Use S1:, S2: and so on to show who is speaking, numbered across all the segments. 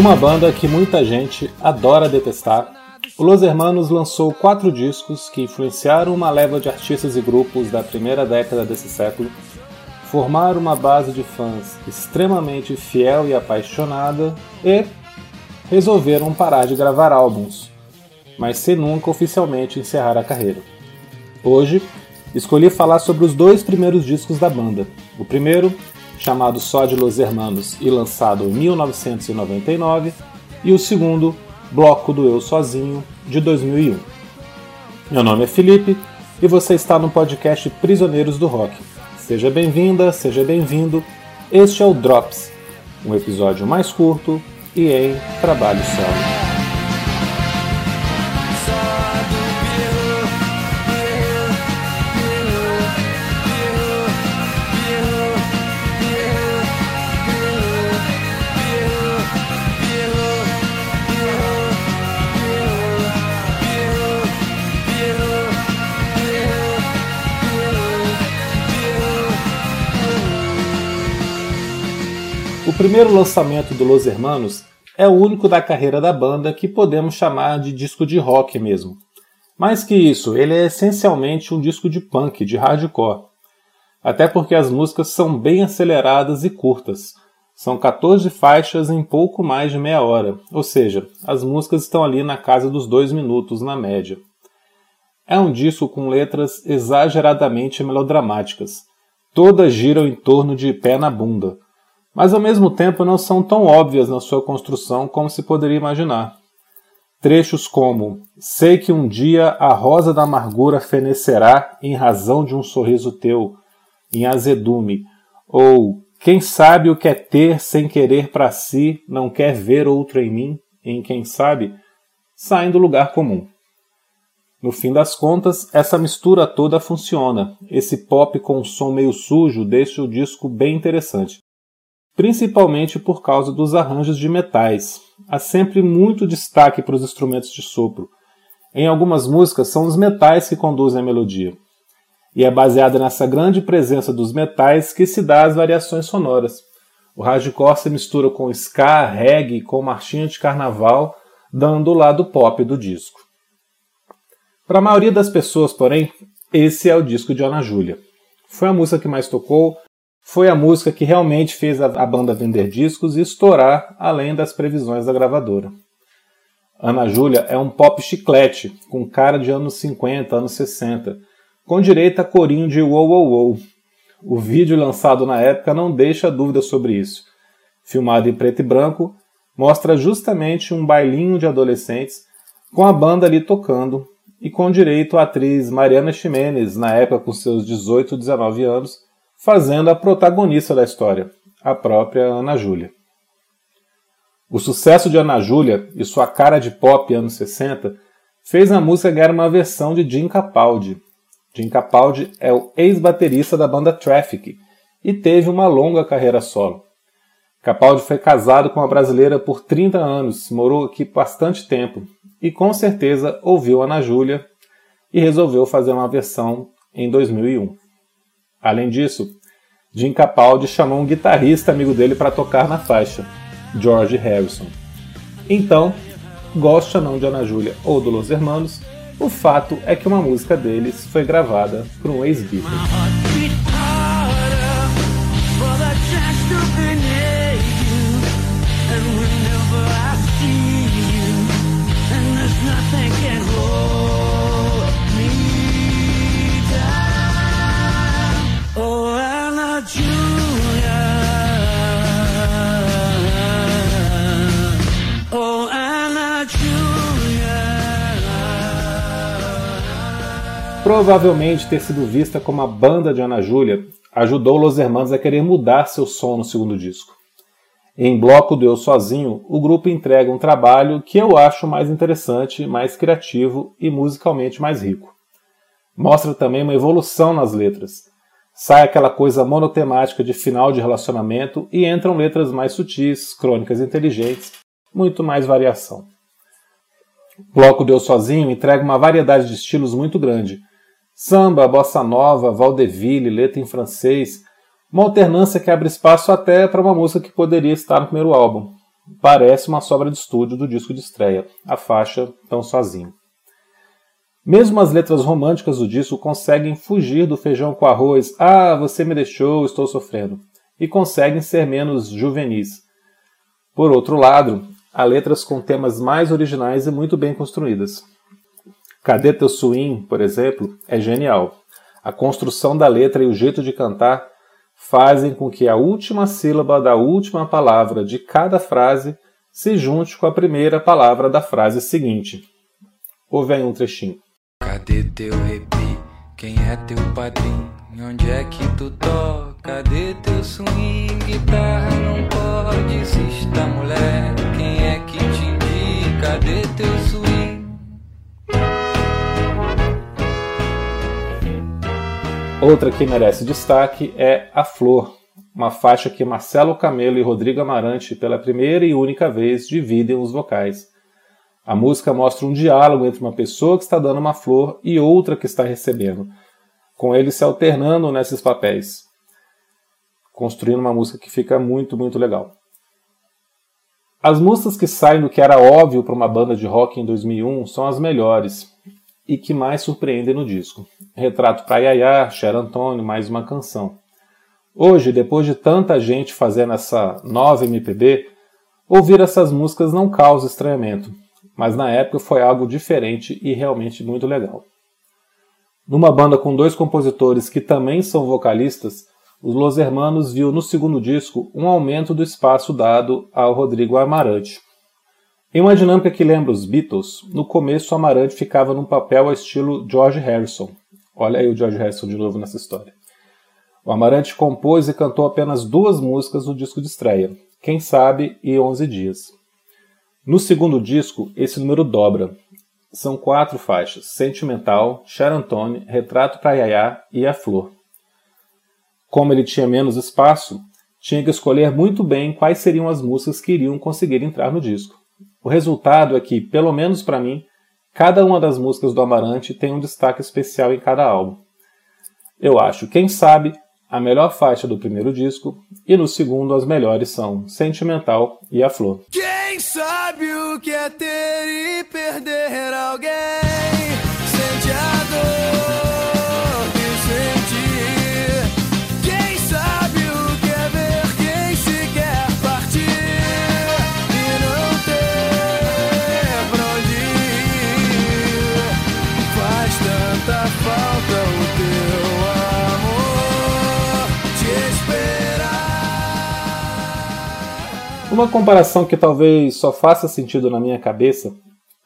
S1: Uma banda que muita gente adora detestar, o Los Hermanos lançou quatro discos que influenciaram uma leva de artistas e grupos da primeira década desse século, formaram uma base de fãs extremamente fiel e apaixonada e resolveram parar de gravar álbuns, mas sem nunca oficialmente encerrar a carreira. Hoje, escolhi falar sobre os dois primeiros discos da banda. O primeiro, chamado Só de Los Hermanos e lançado em 1999, e o segundo, Bloco do Eu Sozinho, de 2001. Meu nome é Felipe e você está no podcast Prisioneiros do Rock. Seja bem-vinda, seja bem-vindo. Este é o Drops, um episódio mais curto e em trabalho solo. O primeiro lançamento do Los Hermanos é o único da carreira da banda que podemos chamar de disco de rock mesmo. Mais que isso, ele é essencialmente um disco de punk, de hardcore. Até porque as músicas são bem aceleradas e curtas. São 14 faixas em pouco mais de meia hora, ou seja, as músicas estão ali na casa dos dois minutos na média. É um disco com letras exageradamente melodramáticas. Todas giram em torno de pé na bunda mas ao mesmo tempo não são tão óbvias na sua construção como se poderia imaginar. Trechos como Sei que um dia a rosa da amargura fenecerá em razão de um sorriso teu, em azedume, ou Quem sabe o que é ter sem querer para si, não quer ver outro em mim, em quem sabe, saem do lugar comum. No fim das contas, essa mistura toda funciona. Esse pop com um som meio sujo deixa o disco bem interessante principalmente por causa dos arranjos de metais. Há sempre muito destaque para os instrumentos de sopro. Em algumas músicas são os metais que conduzem a melodia. E é baseada nessa grande presença dos metais que se dá as variações sonoras. O hardcore se mistura com ska, reggae, com marchinha de carnaval, dando o lado pop do disco. Para a maioria das pessoas, porém, esse é o disco de Ana Júlia. Foi a música que mais tocou, foi a música que realmente fez a, banda vender discos e estourar além das previsões da gravadora. Ana Júlia é um pop chiclete, com cara de anos 50, anos 60, com direito a corinho de wow wow wow. O vídeo lançado na época não deixa dúvida sobre isso. Filmado em preto e branco, mostra justamente um bailinho de adolescentes com a banda ali tocando e com direito à atriz Mariana Ximenes, na época com seus 18, 19 anos, fazendo a protagonista da história, a própria Ana Júlia. O sucesso de Ana Júlia e sua cara de pop anos 60 fez a música ganhar uma versão de Jim Capaldi. Jim Capaldi é o ex-baterista da banda Traffic e teve uma longa carreira solo. Capaldi foi casado com uma brasileira por 30 anos, morou aqui bastante tempo e com certeza ouviu Ana Júlia e resolveu fazer uma versão em 2001. Além disso, Jim Capaldi chamou um guitarrista amigo dele para tocar na faixa, George Harrison. Então, goste ou não de Ana Júlia ou do Los Hermanos, o fato é que uma música deles foi gravada por um ex-Beatle. Provavelmente ter sido vista como a banda de Ana Júlia ajudou Los Hermanos a querer mudar seu som no segundo disco. Em Bloco do Eu Sozinho, o grupo entrega um trabalho que eu acho mais interessante, mais criativo e musicalmente mais rico. Mostra também uma evolução nas letras. Sai aquela coisa monotemática de final de relacionamento e entram letras mais sutis, crônicas inteligentes, muito mais variação. Bloco do Eu Sozinho entrega uma variedade de estilos muito grande, Samba, bossa nova, vaudeville, letra em francês, uma alternância que abre espaço até para uma música que poderia estar no primeiro álbum. parece uma sobra de estúdio do disco de estreia, a faixa Tão Sozinho. Mesmo as letras românticas do disco conseguem fugir do feijão com arroz, ah, você me deixou, estou sofrendo, e conseguem ser menos juvenis. Por outro lado, há letras com temas mais originais e muito bem construídas. Cadê teu swing, por exemplo, é genial. A construção da letra e o jeito de cantar fazem com que a última sílaba da última palavra de cada frase se junte com a primeira palavra da frase seguinte. Ouve aí um trechinho.
S2: Cadê teu repi? Quem é teu padrinho? Onde é que tu toca? Cadê teu swing? Guitarra não pode está mulher. Quem é que te indica? Cadê teu swing?
S1: Outra que merece destaque é A Flor, uma faixa que Marcelo Camelo e Rodrigo Amarante, pela primeira e única vez, dividem os vocais. A música mostra um diálogo entre uma pessoa que está dando uma flor e outra que está recebendo, com eles se alternando nesses papéis, construindo uma música que fica muito, muito legal. As músicas que saem do que era óbvio para uma banda de rock em 2001 são as melhores e que mais surpreendem no disco. Retrato para Yaya, Cher Antônio, mais uma canção. Hoje, depois de tanta gente fazendo essa nova MPB, ouvir essas músicas não causa estranhamento, mas na época foi algo diferente e realmente muito legal. Numa banda com dois compositores que também são vocalistas, os Los Hermanos viu no segundo disco um aumento do espaço dado ao Rodrigo Amarante. Em uma dinâmica que lembra os Beatles, no começo Amarante ficava num papel ao estilo George Harrison. Olha aí o George Harrison de novo nessa história. O Amarante compôs e cantou apenas duas músicas no disco de estreia, Quem Sabe e Onze Dias. No segundo disco, esse número dobra. São quatro faixas: Sentimental, Charantone, Retrato para Yaya e A Flor. Como ele tinha menos espaço, tinha que escolher muito bem quais seriam as músicas que iriam conseguir entrar no disco. O resultado é que, pelo menos para mim, cada uma das músicas do Amarante tem um destaque especial em cada álbum. Eu acho, quem sabe, a melhor faixa do primeiro disco, e no segundo as melhores são Sentimental e A Flor.
S2: Quem sabe o que é ter e perder alguém, sente a dor.
S1: Uma comparação que talvez só faça sentido na minha cabeça,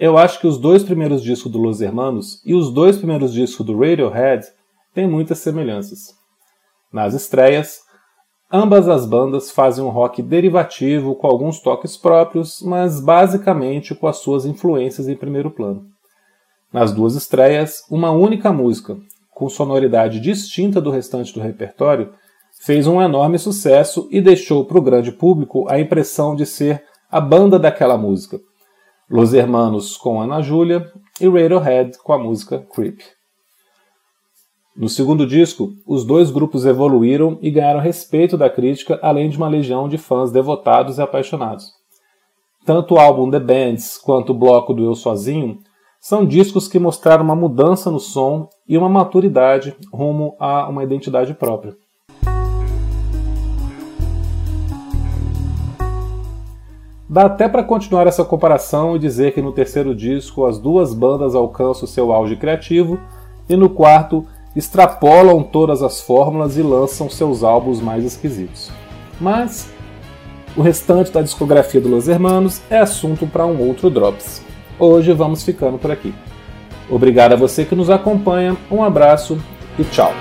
S1: eu acho que os dois primeiros discos do Los Hermanos e os dois primeiros discos do Radiohead têm muitas semelhanças. Nas estreias, ambas as bandas fazem um rock derivativo com alguns toques próprios, mas basicamente com as suas influências em primeiro plano. Nas duas estreias, uma única música, com sonoridade distinta do restante do repertório, fez um enorme sucesso e deixou para o grande público a impressão de ser a banda daquela música. Los Hermanos com Ana Júlia e Radiohead com a música Creep. No segundo disco, os dois grupos evoluíram e ganharam respeito da crítica, além de uma legião de fãs devotados e apaixonados. Tanto o álbum The Bands quanto o bloco do Eu Sozinho são discos que mostraram uma mudança no som e uma maturidade rumo a uma identidade própria. Dá até para continuar essa comparação e dizer que no terceiro disco as duas bandas alcançam seu auge criativo e no quarto extrapolam todas as fórmulas e lançam seus álbuns mais esquisitos. Mas o restante da discografia do Los Hermanos é assunto para um outro Drops. Hoje vamos ficando por aqui. Obrigado a você que nos acompanha, um abraço e tchau!